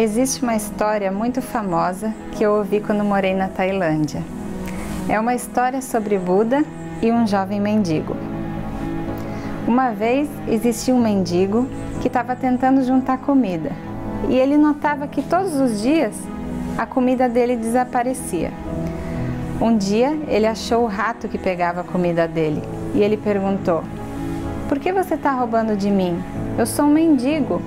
Existe uma história muito famosa que eu ouvi quando morei na Tailândia. É uma história sobre Buda e um jovem mendigo. Uma vez existia um mendigo que estava tentando juntar comida e ele notava que todos os dias a comida dele desaparecia. Um dia ele achou o rato que pegava a comida dele e ele perguntou: Por que você está roubando de mim? Eu sou um mendigo.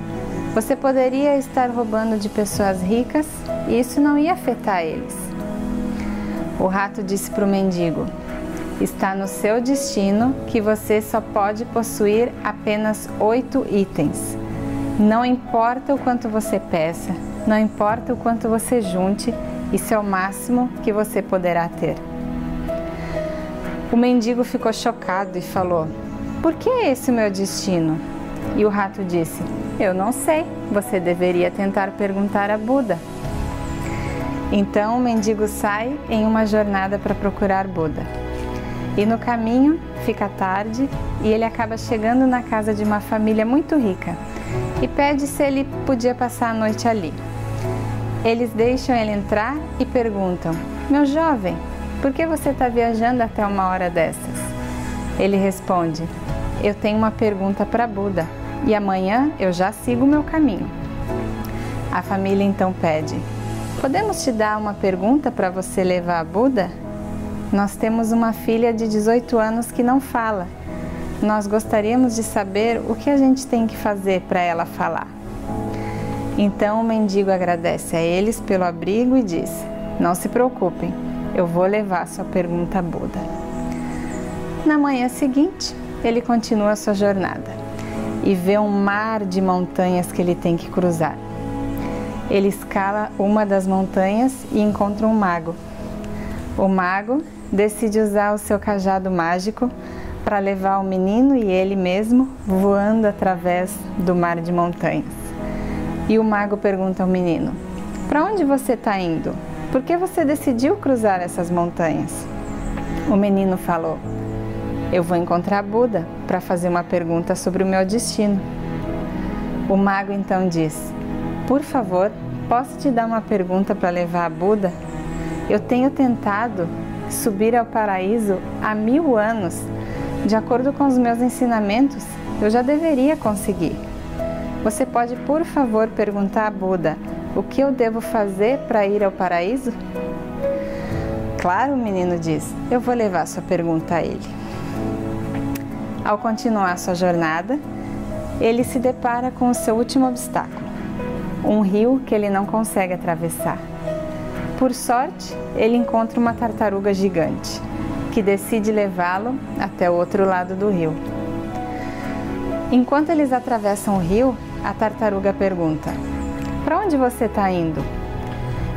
Você poderia estar roubando de pessoas ricas e isso não ia afetar eles. O rato disse para o mendigo: Está no seu destino que você só pode possuir apenas oito itens. Não importa o quanto você peça, não importa o quanto você junte, isso é o máximo que você poderá ter. O mendigo ficou chocado e falou: Por que é esse o meu destino? E o rato disse: Eu não sei, você deveria tentar perguntar a Buda. Então o mendigo sai em uma jornada para procurar Buda. E no caminho fica tarde e ele acaba chegando na casa de uma família muito rica e pede se ele podia passar a noite ali. Eles deixam ele entrar e perguntam: Meu jovem, por que você está viajando até uma hora dessas? Ele responde: Eu tenho uma pergunta para Buda e amanhã eu já sigo o meu caminho. A família então pede: Podemos te dar uma pergunta para você levar a Buda? Nós temos uma filha de 18 anos que não fala. Nós gostaríamos de saber o que a gente tem que fazer para ela falar. Então o mendigo agradece a eles pelo abrigo e diz: Não se preocupem, eu vou levar sua pergunta a Buda. Na manhã seguinte, ele continua sua jornada e vê um mar de montanhas que ele tem que cruzar. Ele escala uma das montanhas e encontra um mago. O mago decide usar o seu cajado mágico para levar o menino e ele mesmo voando através do mar de montanhas. E o mago pergunta ao menino: Para onde você está indo? Por que você decidiu cruzar essas montanhas? O menino falou: eu vou encontrar Buda para fazer uma pergunta sobre o meu destino. O mago então diz: Por favor, posso te dar uma pergunta para levar a Buda? Eu tenho tentado subir ao paraíso há mil anos. De acordo com os meus ensinamentos, eu já deveria conseguir. Você pode, por favor, perguntar a Buda o que eu devo fazer para ir ao paraíso? Claro, o menino diz, eu vou levar sua pergunta a ele. Ao continuar sua jornada, ele se depara com o seu último obstáculo, um rio que ele não consegue atravessar. Por sorte, ele encontra uma tartaruga gigante, que decide levá-lo até o outro lado do rio. Enquanto eles atravessam o rio, a tartaruga pergunta: Para onde você está indo?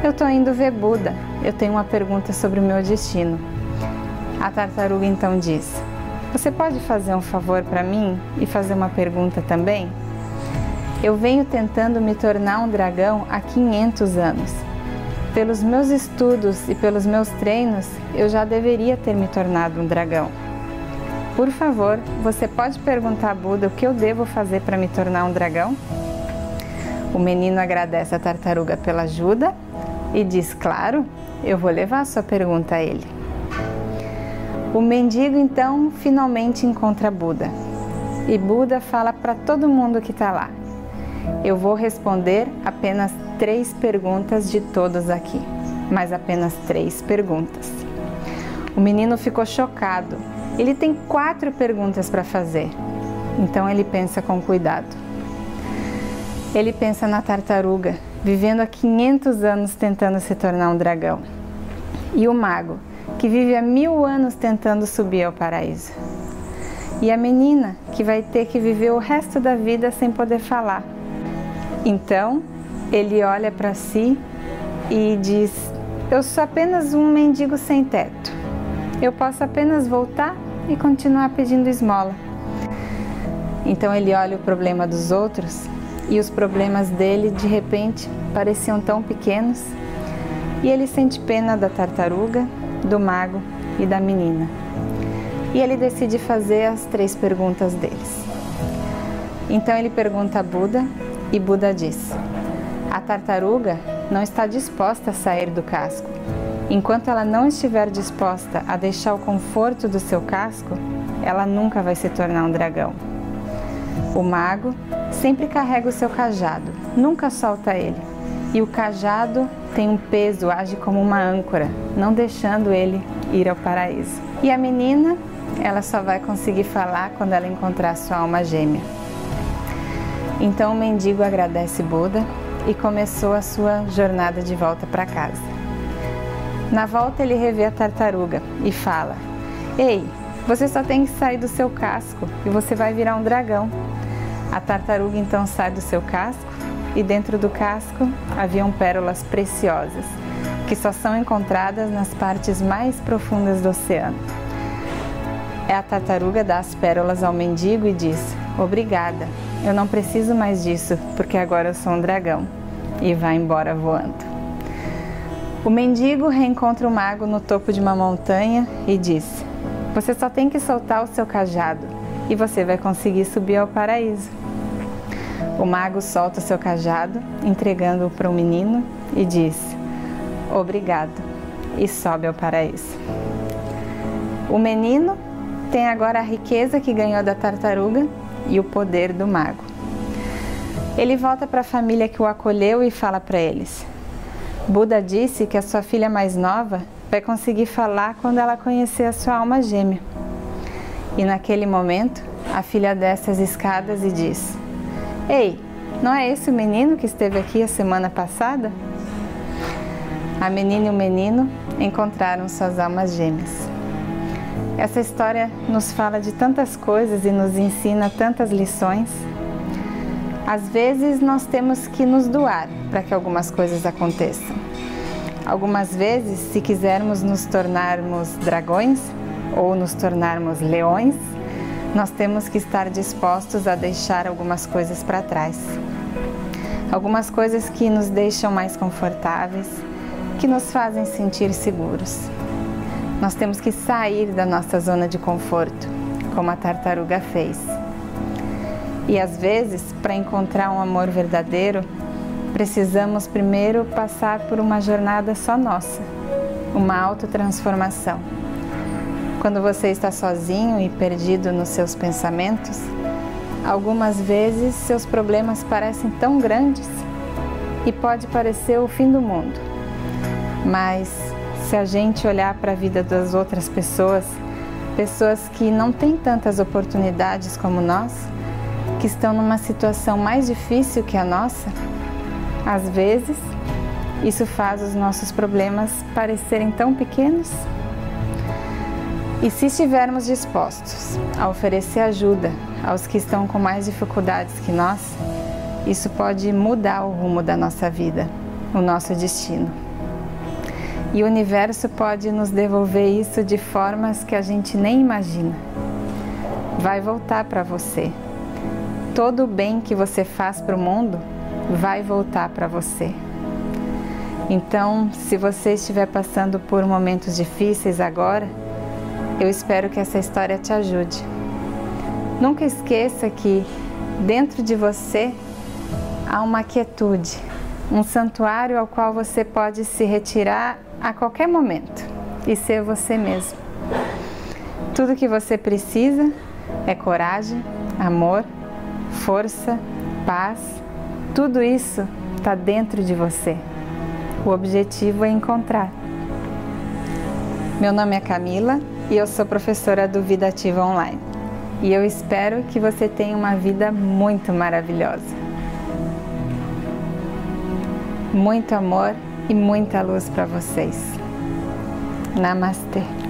Eu estou indo ver Buda. Eu tenho uma pergunta sobre o meu destino. A tartaruga então diz: você pode fazer um favor para mim e fazer uma pergunta também? Eu venho tentando me tornar um dragão há 500 anos. Pelos meus estudos e pelos meus treinos, eu já deveria ter me tornado um dragão. Por favor, você pode perguntar a Buda o que eu devo fazer para me tornar um dragão? O menino agradece a tartaruga pela ajuda e diz: Claro, eu vou levar sua pergunta a ele. O mendigo então finalmente encontra Buda. E Buda fala para todo mundo que está lá: Eu vou responder apenas três perguntas de todos aqui, mas apenas três perguntas. O menino ficou chocado. Ele tem quatro perguntas para fazer, então ele pensa com cuidado. Ele pensa na tartaruga, vivendo há 500 anos tentando se tornar um dragão. E o mago, que vive há mil anos tentando subir ao paraíso. E a menina, que vai ter que viver o resto da vida sem poder falar. Então, ele olha para si e diz: Eu sou apenas um mendigo sem teto. Eu posso apenas voltar e continuar pedindo esmola. Então ele olha o problema dos outros e os problemas dele de repente pareciam tão pequenos e ele sente pena da tartaruga do mago e da menina. E ele decide fazer as três perguntas deles. Então ele pergunta a Buda e Buda diz: A tartaruga não está disposta a sair do casco. Enquanto ela não estiver disposta a deixar o conforto do seu casco, ela nunca vai se tornar um dragão. O mago sempre carrega o seu cajado, nunca solta ele. E o cajado tem um peso, age como uma âncora, não deixando ele ir ao paraíso. E a menina, ela só vai conseguir falar quando ela encontrar sua alma gêmea. Então o mendigo agradece Buda e começou a sua jornada de volta para casa. Na volta ele revê a tartaruga e fala: Ei, você só tem que sair do seu casco e você vai virar um dragão. A tartaruga então sai do seu casco e dentro do casco haviam pérolas preciosas que só são encontradas nas partes mais profundas do oceano. É a tartaruga dá as pérolas ao mendigo e diz: Obrigada, eu não preciso mais disso porque agora eu sou um dragão. E vai embora voando. O mendigo reencontra o mago no topo de uma montanha e diz: Você só tem que soltar o seu cajado e você vai conseguir subir ao paraíso. O mago solta o seu cajado, entregando-o para o menino e diz: Obrigado, e sobe ao paraíso. O menino tem agora a riqueza que ganhou da tartaruga e o poder do mago. Ele volta para a família que o acolheu e fala para eles: Buda disse que a sua filha mais nova vai conseguir falar quando ela conhecer a sua alma gêmea. E naquele momento, a filha desce as escadas e diz: Ei, não é esse o menino que esteve aqui a semana passada? A menina e o menino encontraram suas almas gêmeas. Essa história nos fala de tantas coisas e nos ensina tantas lições. Às vezes nós temos que nos doar para que algumas coisas aconteçam. Algumas vezes, se quisermos nos tornarmos dragões ou nos tornarmos leões, nós temos que estar dispostos a deixar algumas coisas para trás. Algumas coisas que nos deixam mais confortáveis, que nos fazem sentir seguros. Nós temos que sair da nossa zona de conforto, como a tartaruga fez. E às vezes, para encontrar um amor verdadeiro, precisamos primeiro passar por uma jornada só nossa, uma autotransformação. Quando você está sozinho e perdido nos seus pensamentos, algumas vezes seus problemas parecem tão grandes e pode parecer o fim do mundo. Mas se a gente olhar para a vida das outras pessoas, pessoas que não têm tantas oportunidades como nós, que estão numa situação mais difícil que a nossa, às vezes isso faz os nossos problemas parecerem tão pequenos. E se estivermos dispostos a oferecer ajuda aos que estão com mais dificuldades que nós, isso pode mudar o rumo da nossa vida, o nosso destino. E o universo pode nos devolver isso de formas que a gente nem imagina. Vai voltar para você. Todo o bem que você faz para o mundo vai voltar para você. Então, se você estiver passando por momentos difíceis agora, eu espero que essa história te ajude. Nunca esqueça que dentro de você há uma quietude, um santuário ao qual você pode se retirar a qualquer momento e ser você mesmo. Tudo que você precisa é coragem, amor, força, paz. Tudo isso está dentro de você. O objetivo é encontrar. Meu nome é Camila e eu sou professora do Vida Ativa Online. E eu espero que você tenha uma vida muito maravilhosa. Muito amor e muita luz para vocês. Namastê.